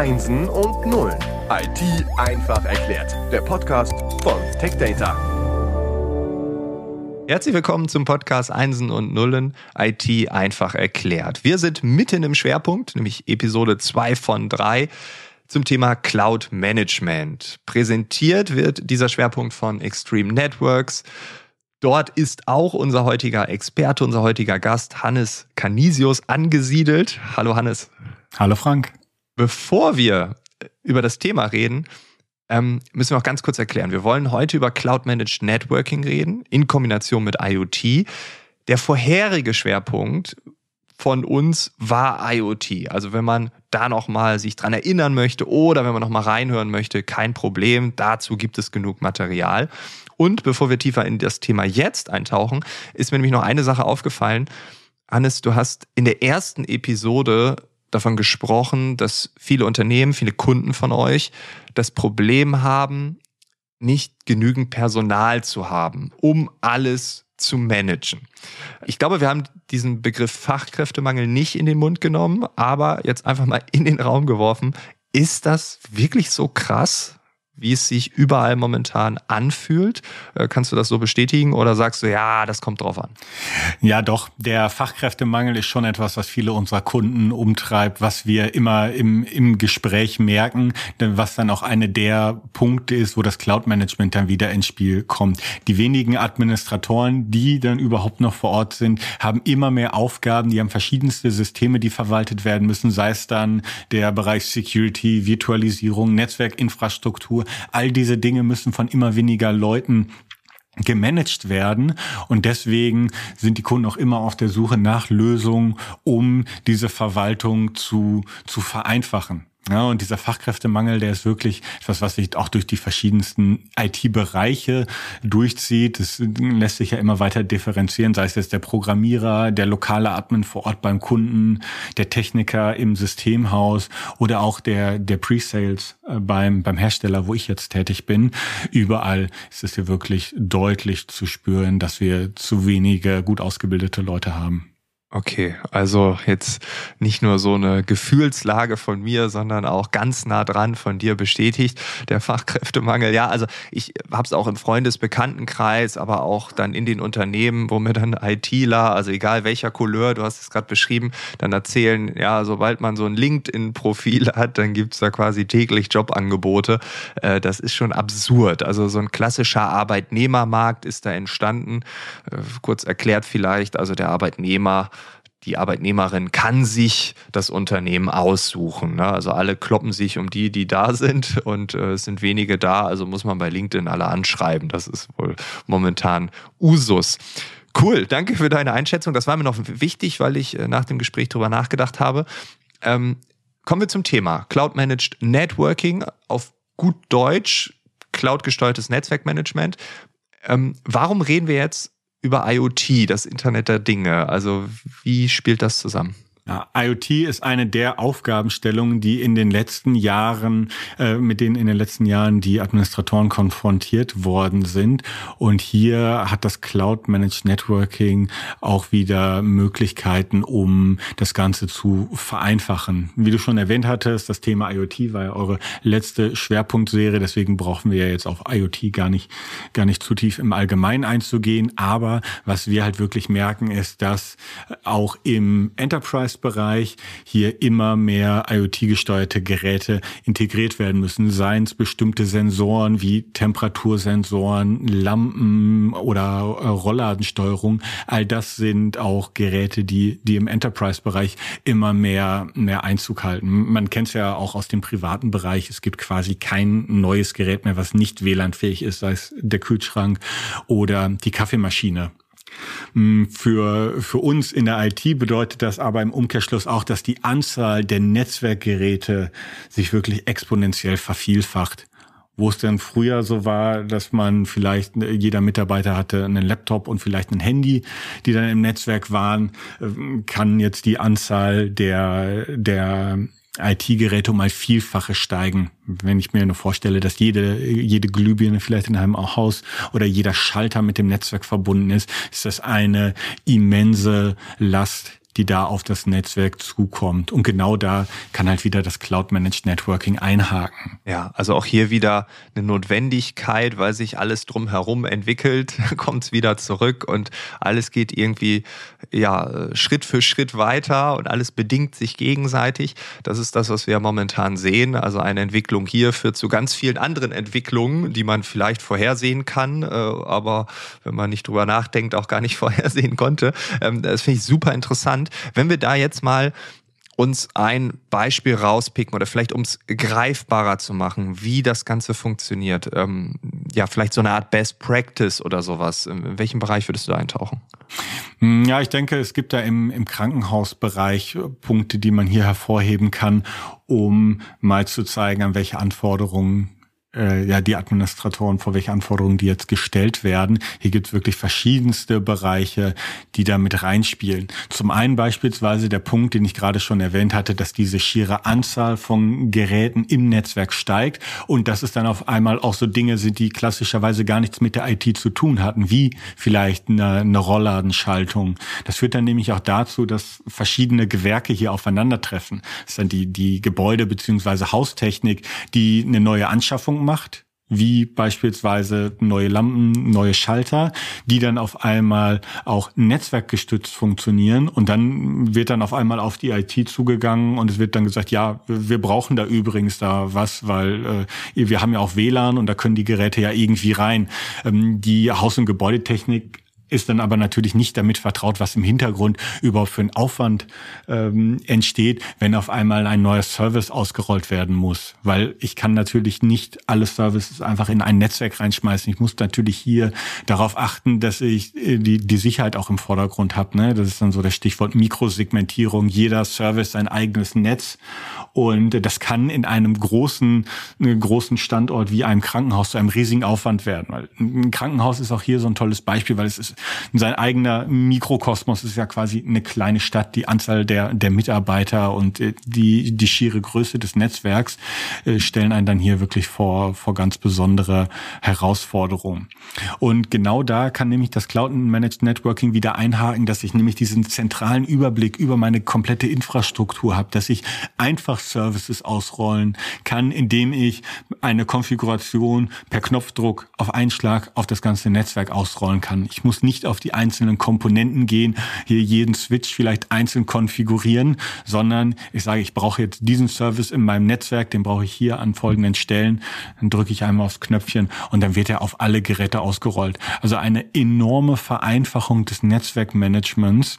Einsen und Nullen. IT einfach erklärt. Der Podcast von TechData. Herzlich willkommen zum Podcast Einsen und Nullen IT einfach erklärt. Wir sind mitten im Schwerpunkt, nämlich Episode 2 von 3 zum Thema Cloud Management. Präsentiert wird dieser Schwerpunkt von Extreme Networks. Dort ist auch unser heutiger Experte, unser heutiger Gast Hannes Canisius angesiedelt. Hallo Hannes. Hallo Frank. Bevor wir über das Thema reden, ähm, müssen wir auch ganz kurz erklären. Wir wollen heute über Cloud Managed Networking reden, in Kombination mit IoT. Der vorherige Schwerpunkt von uns war IoT. Also wenn man da noch mal sich dran erinnern möchte oder wenn man noch mal reinhören möchte, kein Problem. Dazu gibt es genug Material. Und bevor wir tiefer in das Thema jetzt eintauchen, ist mir nämlich noch eine Sache aufgefallen. Hannes, du hast in der ersten Episode davon gesprochen, dass viele Unternehmen, viele Kunden von euch das Problem haben, nicht genügend Personal zu haben, um alles zu managen. Ich glaube, wir haben diesen Begriff Fachkräftemangel nicht in den Mund genommen, aber jetzt einfach mal in den Raum geworfen. Ist das wirklich so krass? Wie es sich überall momentan anfühlt. Äh, kannst du das so bestätigen oder sagst du, ja, das kommt drauf an? Ja, doch. Der Fachkräftemangel ist schon etwas, was viele unserer Kunden umtreibt, was wir immer im, im Gespräch merken, was dann auch eine der Punkte ist, wo das Cloud-Management dann wieder ins Spiel kommt. Die wenigen Administratoren, die dann überhaupt noch vor Ort sind, haben immer mehr Aufgaben, die haben verschiedenste Systeme, die verwaltet werden müssen, sei es dann der Bereich Security, Virtualisierung, Netzwerkinfrastruktur, All diese Dinge müssen von immer weniger Leuten gemanagt werden und deswegen sind die Kunden auch immer auf der Suche nach Lösungen, um diese Verwaltung zu, zu vereinfachen. Ja, und dieser Fachkräftemangel, der ist wirklich etwas, was sich auch durch die verschiedensten IT-Bereiche durchzieht. Das lässt sich ja immer weiter differenzieren, sei es jetzt der Programmierer, der lokale Admin vor Ort beim Kunden, der Techniker im Systemhaus oder auch der, der Pre-Sales äh, beim, beim Hersteller, wo ich jetzt tätig bin. Überall ist es hier wirklich deutlich zu spüren, dass wir zu wenige gut ausgebildete Leute haben. Okay, also jetzt nicht nur so eine Gefühlslage von mir, sondern auch ganz nah dran von dir bestätigt, der Fachkräftemangel. Ja, also ich habe es auch im Freundesbekanntenkreis, aber auch dann in den Unternehmen, wo mir dann ITler, also egal welcher Couleur, du hast es gerade beschrieben, dann erzählen, ja, sobald man so ein LinkedIn-Profil hat, dann gibt's da quasi täglich Jobangebote. Äh, das ist schon absurd. Also so ein klassischer Arbeitnehmermarkt ist da entstanden. Äh, kurz erklärt vielleicht, also der Arbeitnehmer die Arbeitnehmerin kann sich das Unternehmen aussuchen. Ne? Also alle kloppen sich um die, die da sind und äh, es sind wenige da, also muss man bei LinkedIn alle anschreiben. Das ist wohl momentan Usus. Cool, danke für deine Einschätzung. Das war mir noch wichtig, weil ich äh, nach dem Gespräch darüber nachgedacht habe. Ähm, kommen wir zum Thema Cloud Managed Networking auf gut Deutsch, Cloud gesteuertes Netzwerkmanagement. Ähm, warum reden wir jetzt über IoT, das Internet der Dinge. Also wie spielt das zusammen? IoT ist eine der Aufgabenstellungen, die in den letzten Jahren, äh, mit denen in den letzten Jahren die Administratoren konfrontiert worden sind. Und hier hat das Cloud Managed Networking auch wieder Möglichkeiten, um das Ganze zu vereinfachen. Wie du schon erwähnt hattest, das Thema IoT war ja eure letzte Schwerpunktserie. Deswegen brauchen wir ja jetzt auf IoT gar nicht, gar nicht zu tief im Allgemeinen einzugehen. Aber was wir halt wirklich merken, ist, dass auch im Enterprise Bereich hier immer mehr IoT-gesteuerte Geräte integriert werden müssen, seien es bestimmte Sensoren wie Temperatursensoren, Lampen oder äh, Rollladensteuerung. All das sind auch Geräte, die, die im Enterprise-Bereich immer mehr, mehr Einzug halten. Man kennt es ja auch aus dem privaten Bereich. Es gibt quasi kein neues Gerät mehr, was nicht WLAN-fähig ist, sei es der Kühlschrank oder die Kaffeemaschine. Mm, für, für uns in der IT bedeutet das aber im Umkehrschluss auch, dass die Anzahl der Netzwerkgeräte sich wirklich exponentiell vervielfacht. Wo es dann früher so war, dass man vielleicht jeder Mitarbeiter hatte einen Laptop und vielleicht ein Handy, die dann im Netzwerk waren, äh, kann jetzt die Anzahl der der IT-Geräte um ein Vielfaches steigen. Wenn ich mir nur vorstelle, dass jede, jede Glühbirne vielleicht in einem Haus oder jeder Schalter mit dem Netzwerk verbunden ist, ist das eine immense Last, die da auf das Netzwerk zukommt. Und genau da kann halt wieder das Cloud-Managed Networking einhaken. Ja, also auch hier wieder eine Notwendigkeit, weil sich alles drumherum entwickelt, kommt es wieder zurück und alles geht irgendwie ja Schritt für Schritt weiter und alles bedingt sich gegenseitig. Das ist das, was wir momentan sehen. Also eine Entwicklung hier führt zu ganz vielen anderen Entwicklungen, die man vielleicht vorhersehen kann, äh, aber wenn man nicht drüber nachdenkt, auch gar nicht vorhersehen konnte. Ähm, das finde ich super interessant wenn wir da jetzt mal uns ein Beispiel rauspicken oder vielleicht um es greifbarer zu machen, wie das Ganze funktioniert. Ähm, ja, vielleicht so eine Art Best Practice oder sowas. In welchem Bereich würdest du da eintauchen? Hm, ja, ich denke, es gibt da im, im Krankenhausbereich Punkte, die man hier hervorheben kann, um mal zu zeigen, an welche Anforderungen äh, ja die Administratoren, vor welche Anforderungen die jetzt gestellt werden. Hier gibt es wirklich verschiedenste Bereiche, die da mit reinspielen. Zum einen beispielsweise der Punkt, den ich gerade schon erwähnt hatte, dass diese schiere Anzahl von Geräten im Netzwerk steigt und dass es dann auf einmal auch so Dinge sind, die klassischerweise gar nichts mit der IT zu tun hatten, wie vielleicht eine, eine Rollladenschaltung. Das führt dann nämlich auch dazu, dass verschiedene Gewerke hier aufeinandertreffen. Das ist dann die, die Gebäude beziehungsweise Haustechnik, die eine neue Anschaffung macht, wie beispielsweise neue Lampen, neue Schalter, die dann auf einmal auch netzwerkgestützt funktionieren und dann wird dann auf einmal auf die IT zugegangen und es wird dann gesagt, ja, wir brauchen da übrigens da was, weil äh, wir haben ja auch WLAN und da können die Geräte ja irgendwie rein. Ähm, die Haus- und Gebäudetechnik ist dann aber natürlich nicht damit vertraut, was im Hintergrund überhaupt für ein Aufwand ähm, entsteht, wenn auf einmal ein neuer Service ausgerollt werden muss. Weil ich kann natürlich nicht alle Services einfach in ein Netzwerk reinschmeißen. Ich muss natürlich hier darauf achten, dass ich äh, die, die Sicherheit auch im Vordergrund habe. Ne? Das ist dann so das Stichwort Mikrosegmentierung. Jeder Service sein eigenes Netz. Und das kann in einem großen, einem großen Standort wie einem Krankenhaus zu einem riesigen Aufwand werden. Weil ein Krankenhaus ist auch hier so ein tolles Beispiel, weil es ist sein eigener Mikrokosmos ist ja quasi eine kleine Stadt. Die Anzahl der, der Mitarbeiter und äh, die, die schiere Größe des Netzwerks äh, stellen einen dann hier wirklich vor, vor ganz besondere Herausforderungen. Und genau da kann nämlich das Cloud Managed Networking wieder einhaken, dass ich nämlich diesen zentralen Überblick über meine komplette Infrastruktur habe, dass ich einfach Services ausrollen kann, indem ich eine Konfiguration per Knopfdruck auf einen Schlag auf das ganze Netzwerk ausrollen kann. Ich muss nicht nicht auf die einzelnen Komponenten gehen, hier jeden Switch vielleicht einzeln konfigurieren, sondern ich sage, ich brauche jetzt diesen Service in meinem Netzwerk, den brauche ich hier an folgenden Stellen. Dann drücke ich einmal aufs Knöpfchen und dann wird er auf alle Geräte ausgerollt. Also eine enorme Vereinfachung des Netzwerkmanagements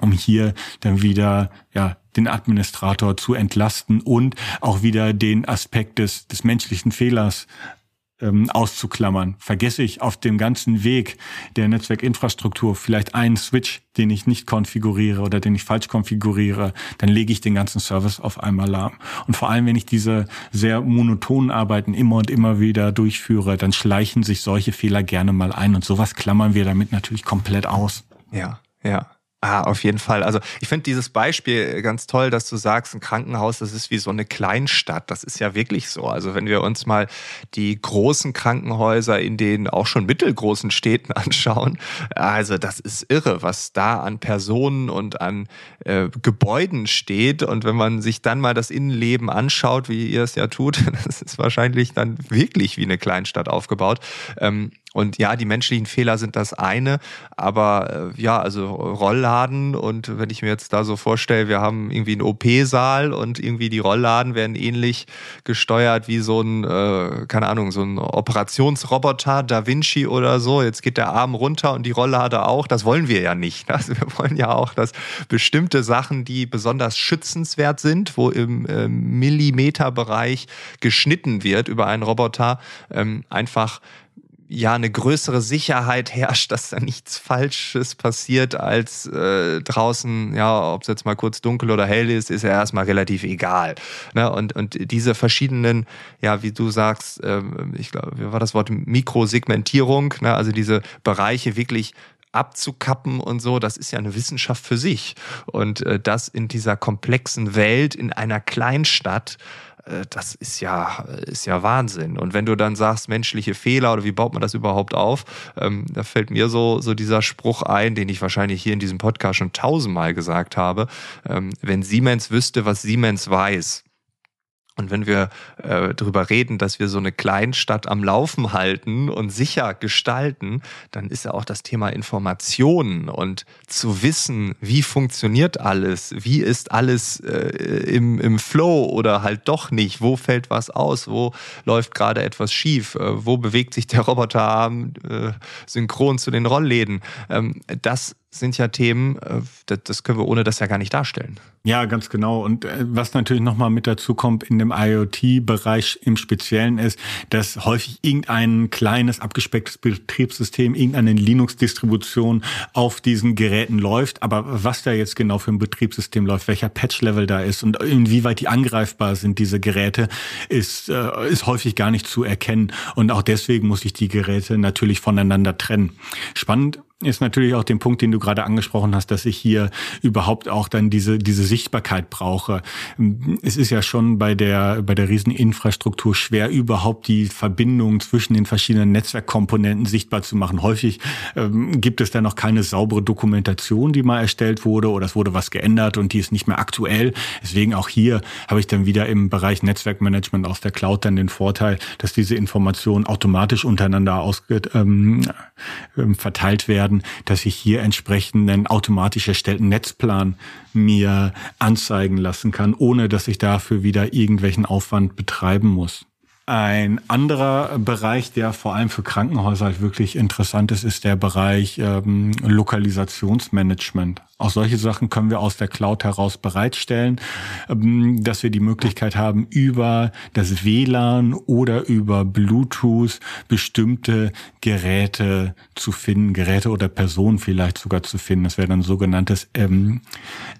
um hier dann wieder ja den Administrator zu entlasten und auch wieder den Aspekt des, des menschlichen Fehlers ähm, auszuklammern. Vergesse ich auf dem ganzen Weg der Netzwerkinfrastruktur vielleicht einen Switch, den ich nicht konfiguriere oder den ich falsch konfiguriere, dann lege ich den ganzen Service auf einmal lahm. Und vor allem, wenn ich diese sehr monotonen Arbeiten immer und immer wieder durchführe, dann schleichen sich solche Fehler gerne mal ein und sowas klammern wir damit natürlich komplett aus. Ja, ja. Ah, auf jeden Fall. Also ich finde dieses Beispiel ganz toll, dass du sagst, ein Krankenhaus, das ist wie so eine Kleinstadt. Das ist ja wirklich so. Also wenn wir uns mal die großen Krankenhäuser in den auch schon mittelgroßen Städten anschauen, also das ist irre, was da an Personen und an äh, Gebäuden steht. Und wenn man sich dann mal das Innenleben anschaut, wie ihr es ja tut, das ist wahrscheinlich dann wirklich wie eine Kleinstadt aufgebaut. Ähm, und ja, die menschlichen Fehler sind das eine, aber äh, ja, also Rollladen und wenn ich mir jetzt da so vorstelle, wir haben irgendwie einen OP-Saal und irgendwie die Rollladen werden ähnlich gesteuert wie so ein, äh, keine Ahnung, so ein Operationsroboter, Da Vinci oder so. Jetzt geht der Arm runter und die Rolllade auch. Das wollen wir ja nicht. Also wir wollen ja auch, dass bestimmte Sachen, die besonders schützenswert sind, wo im äh, Millimeterbereich geschnitten wird über einen Roboter, ähm, einfach ja eine größere Sicherheit herrscht, dass da nichts Falsches passiert als äh, draußen, ja, ob es jetzt mal kurz dunkel oder hell ist, ist ja erstmal relativ egal. Ne? Und, und diese verschiedenen, ja, wie du sagst, äh, ich glaube, wie war das Wort Mikrosegmentierung, ne? also diese Bereiche wirklich abzukappen und so, das ist ja eine Wissenschaft für sich. Und äh, das in dieser komplexen Welt, in einer Kleinstadt, das ist ja, ist ja Wahnsinn. Und wenn du dann sagst, menschliche Fehler oder wie baut man das überhaupt auf, ähm, da fällt mir so, so dieser Spruch ein, den ich wahrscheinlich hier in diesem Podcast schon tausendmal gesagt habe. Ähm, wenn Siemens wüsste, was Siemens weiß, und wenn wir äh, darüber reden, dass wir so eine Kleinstadt am Laufen halten und sicher gestalten, dann ist ja auch das Thema Informationen und zu wissen, wie funktioniert alles, wie ist alles äh, im, im Flow oder halt doch nicht, wo fällt was aus, wo läuft gerade etwas schief, äh, wo bewegt sich der Roboterarm äh, synchron zu den Rollläden. Ähm, das sind ja Themen, äh, das können wir ohne das ja gar nicht darstellen. Ja, ganz genau. Und äh, was natürlich nochmal mit dazu kommt in dem IoT-Bereich im Speziellen ist, dass häufig irgendein kleines abgespecktes Betriebssystem, irgendeine Linux-Distribution auf diesen Geräten läuft. Aber was da jetzt genau für ein Betriebssystem läuft, welcher Patch-Level da ist und inwieweit die angreifbar sind, diese Geräte, ist, äh, ist häufig gar nicht zu erkennen. Und auch deswegen muss ich die Geräte natürlich voneinander trennen. Spannend ist natürlich auch den Punkt, den du gerade angesprochen hast, dass ich hier überhaupt auch dann diese, diese Sichtbarkeit brauche. Es ist ja schon bei der, bei der Rieseninfrastruktur schwer, überhaupt die Verbindung zwischen den verschiedenen Netzwerkkomponenten sichtbar zu machen. Häufig ähm, gibt es da noch keine saubere Dokumentation, die mal erstellt wurde oder es wurde was geändert und die ist nicht mehr aktuell. Deswegen auch hier habe ich dann wieder im Bereich Netzwerkmanagement aus der Cloud dann den Vorteil, dass diese Informationen automatisch untereinander ausge, ähm, ähm verteilt werden werden, dass ich hier entsprechend einen automatisch erstellten Netzplan mir anzeigen lassen kann, ohne dass ich dafür wieder irgendwelchen Aufwand betreiben muss. Ein anderer Bereich, der vor allem für Krankenhäuser halt wirklich interessant ist, ist der Bereich ähm, Lokalisationsmanagement. Auch solche Sachen können wir aus der Cloud heraus bereitstellen, ähm, dass wir die Möglichkeit haben, über das WLAN oder über Bluetooth bestimmte Geräte zu finden, Geräte oder Personen vielleicht sogar zu finden. Das wäre dann sogenanntes ähm,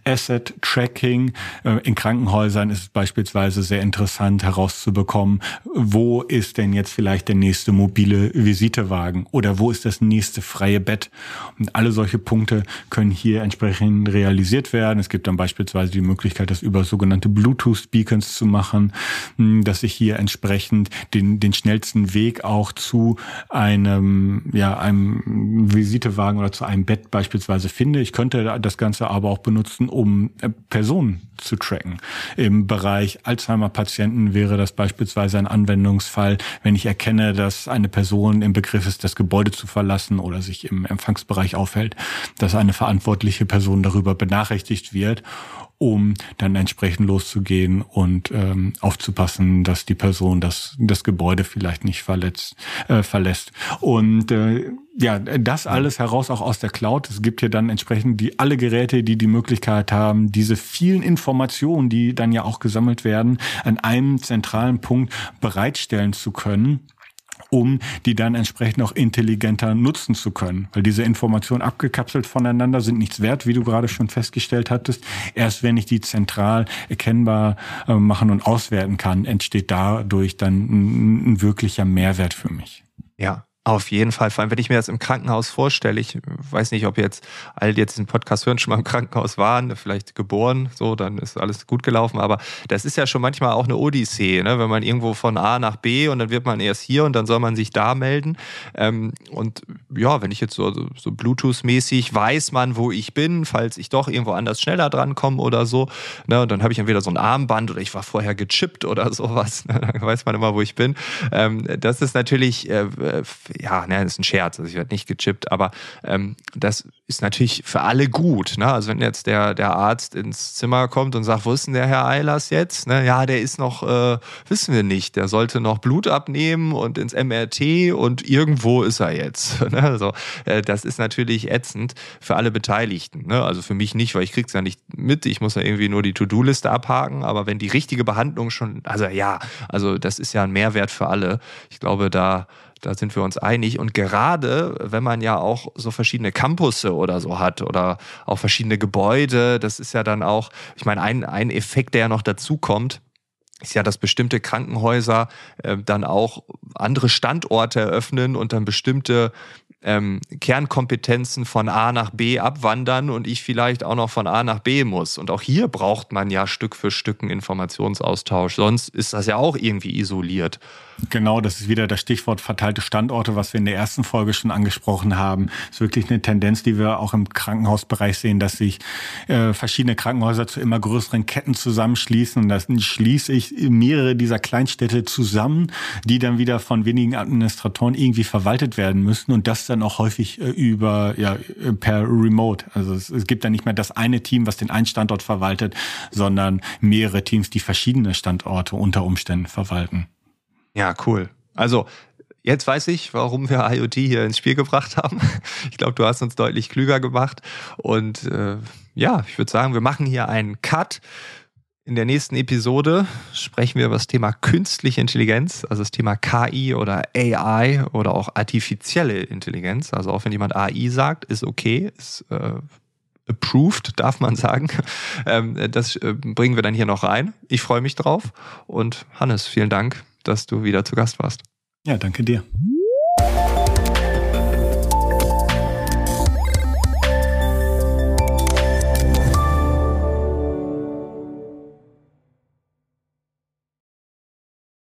Asset Tracking. Äh, in Krankenhäusern ist es beispielsweise sehr interessant herauszubekommen, wo ist denn jetzt vielleicht der nächste mobile Visitewagen oder wo ist das nächste freie Bett. Und alle solche Punkte können hier entsprechend realisiert werden. Es gibt dann beispielsweise die Möglichkeit, das über sogenannte Bluetooth-Beacons zu machen, hm, dass ich hier entsprechend den, den schnellsten Weg auch zu einem, ja, einem Visitewagen oder zu einem Bett beispielsweise finde. Ich könnte das Ganze aber auch benutzen, um äh, Personen zu tracken. Im Bereich Alzheimer-Patienten wäre das beispielsweise ein Anwendungsfall, wenn ich erkenne, dass eine Person im Begriff ist, das Gebäude zu verlassen oder sich im Empfangsbereich aufhält, dass eine verantwortliche Person darüber benachrichtigt wird um dann entsprechend loszugehen und ähm, aufzupassen, dass die Person das, das Gebäude vielleicht nicht verletzt, äh, verlässt. Und äh, ja, das alles heraus auch aus der Cloud. Es gibt hier dann entsprechend die alle Geräte, die die Möglichkeit haben, diese vielen Informationen, die dann ja auch gesammelt werden, an einem zentralen Punkt bereitstellen zu können um die dann entsprechend auch intelligenter nutzen zu können. Weil diese Informationen abgekapselt voneinander sind nichts wert, wie du gerade schon festgestellt hattest. Erst wenn ich die zentral erkennbar äh, machen und auswerten kann, entsteht dadurch dann ein, ein wirklicher Mehrwert für mich. Ja, auf jeden Fall, vor allem wenn ich mir das im Krankenhaus vorstelle, ich weiß nicht, ob jetzt alle, die jetzt diesen Podcast hören, schon mal im Krankenhaus waren, vielleicht geboren, so, dann ist alles gut gelaufen, aber das ist ja schon manchmal auch eine Odyssee, ne? wenn man irgendwo von A nach B und dann wird man erst hier und dann soll man sich da melden ähm, und ja, wenn ich jetzt so, so Bluetooth-mäßig weiß man, wo ich bin, falls ich doch irgendwo anders schneller drankomme oder so, ne? und dann habe ich entweder so ein Armband oder ich war vorher gechippt oder sowas, ne? dann weiß man immer, wo ich bin. Ähm, das ist natürlich äh, ja, ne, das ist ein Scherz, also ich werde nicht gechippt, aber ähm, das ist natürlich für alle gut. Ne? Also wenn jetzt der, der Arzt ins Zimmer kommt und sagt, wo ist denn der Herr Eilers jetzt? Ne? Ja, der ist noch, äh, wissen wir nicht, der sollte noch Blut abnehmen und ins MRT und irgendwo ist er jetzt. Ne? Also äh, das ist natürlich ätzend für alle Beteiligten. Ne? Also für mich nicht, weil ich krieg's ja nicht mit. Ich muss ja irgendwie nur die To-Do-Liste abhaken. Aber wenn die richtige Behandlung schon, also ja, also das ist ja ein Mehrwert für alle. Ich glaube, da da sind wir uns einig. Und gerade wenn man ja auch so verschiedene Campusse oder so hat oder auch verschiedene Gebäude, das ist ja dann auch, ich meine, ein, ein Effekt, der ja noch dazu kommt, ist ja, dass bestimmte Krankenhäuser äh, dann auch andere Standorte eröffnen und dann bestimmte ähm, Kernkompetenzen von A nach B abwandern und ich vielleicht auch noch von A nach B muss. Und auch hier braucht man ja Stück für Stück einen Informationsaustausch. Sonst ist das ja auch irgendwie isoliert. Genau, das ist wieder das Stichwort verteilte Standorte, was wir in der ersten Folge schon angesprochen haben. Das ist wirklich eine Tendenz, die wir auch im Krankenhausbereich sehen, dass sich äh, verschiedene Krankenhäuser zu immer größeren Ketten zusammenschließen. Und dann schließe ich mehrere dieser Kleinstädte zusammen, die dann wieder von wenigen Administratoren irgendwie verwaltet werden müssen. Und das dann auch häufig äh, über, ja, per Remote. Also es, es gibt dann nicht mehr das eine Team, was den einen Standort verwaltet, sondern mehrere Teams, die verschiedene Standorte unter Umständen verwalten. Ja, cool. Also Jetzt weiß ich, warum wir IoT hier ins Spiel gebracht haben. Ich glaube, du hast uns deutlich klüger gemacht. Und äh, ja, ich würde sagen, wir machen hier einen Cut. In der nächsten Episode sprechen wir über das Thema künstliche Intelligenz, also das Thema KI oder AI oder auch artifizielle Intelligenz. Also auch wenn jemand AI sagt, ist okay, ist äh, approved, darf man sagen. Ähm, das äh, bringen wir dann hier noch rein. Ich freue mich drauf. Und Hannes, vielen Dank, dass du wieder zu Gast warst. Ja, danke dir.